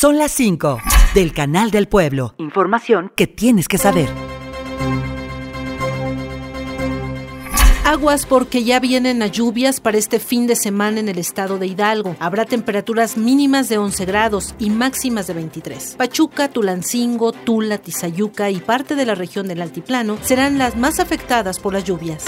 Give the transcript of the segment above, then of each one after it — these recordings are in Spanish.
Son las 5 del Canal del Pueblo. Información que tienes que saber. Aguas porque ya vienen las lluvias para este fin de semana en el estado de Hidalgo. Habrá temperaturas mínimas de 11 grados y máximas de 23. Pachuca, Tulancingo, Tula, Tizayuca y parte de la región del Altiplano serán las más afectadas por las lluvias.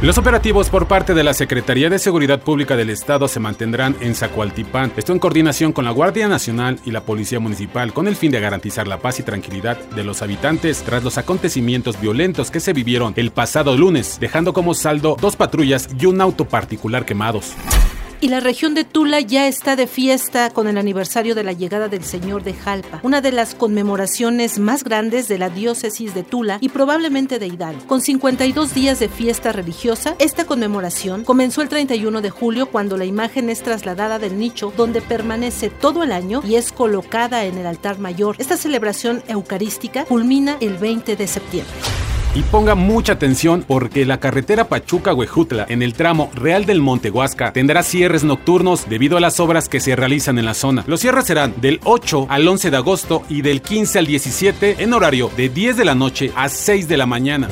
Los operativos por parte de la Secretaría de Seguridad Pública del Estado se mantendrán en Zacualtipán, esto en coordinación con la Guardia Nacional y la Policía Municipal con el fin de garantizar la paz y tranquilidad de los habitantes tras los acontecimientos violentos que se vivieron el pasado lunes, dejando como saldo dos patrullas y un auto particular quemados y la región de Tula ya está de fiesta con el aniversario de la llegada del Señor de Jalpa, una de las conmemoraciones más grandes de la diócesis de Tula y probablemente de Hidalgo. Con 52 días de fiesta religiosa, esta conmemoración comenzó el 31 de julio cuando la imagen es trasladada del nicho donde permanece todo el año y es colocada en el altar mayor. Esta celebración eucarística culmina el 20 de septiembre. Y ponga mucha atención porque la carretera Pachuca-Huejutla en el tramo Real del Monte Huasca tendrá cierres nocturnos debido a las obras que se realizan en la zona. Los cierres serán del 8 al 11 de agosto y del 15 al 17 en horario de 10 de la noche a 6 de la mañana.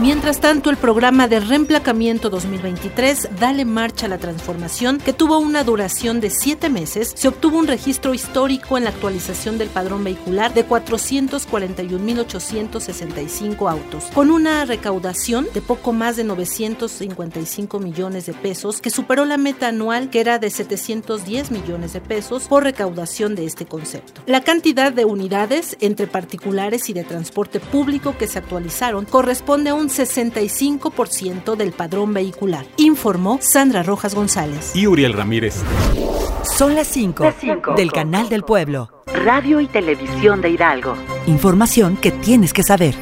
Mientras tanto, el programa de reemplacamiento 2023 Dale Marcha a la Transformación, que tuvo una duración de siete meses, se obtuvo un registro histórico en la actualización del padrón vehicular de 441.865 autos, con una recaudación de poco más de 955 millones de pesos, que superó la meta anual que era de 710 millones de pesos por recaudación de este concepto. La cantidad de unidades entre particulares y de transporte público que se actualizaron corresponde a un 65% del padrón vehicular, informó Sandra Rojas González. Y Uriel Ramírez. Son las 5 del Canal del Pueblo. Radio y Televisión de Hidalgo. Información que tienes que saber.